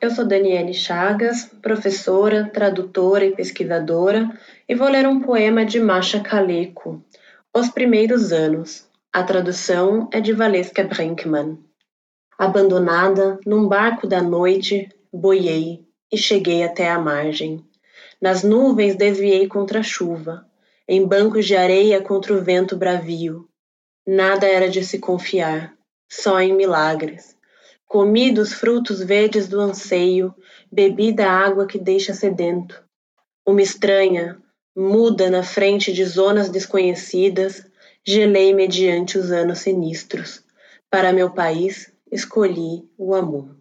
eu sou Daniele Chagas, professora, tradutora e pesquisadora, e vou ler um poema de Masha Kaleko, Os Primeiros Anos. A tradução é de Valesca Brinkmann. Abandonada, num barco da noite, boiei e cheguei até a margem. Nas nuvens desviei contra a chuva, em bancos de areia contra o vento bravio. Nada era de se confiar, só em milagres. Comi dos frutos verdes do anseio, bebi da água que deixa sedento. Uma estranha, muda na frente de zonas desconhecidas, gelei mediante os anos sinistros. Para meu país, escolhi o amor.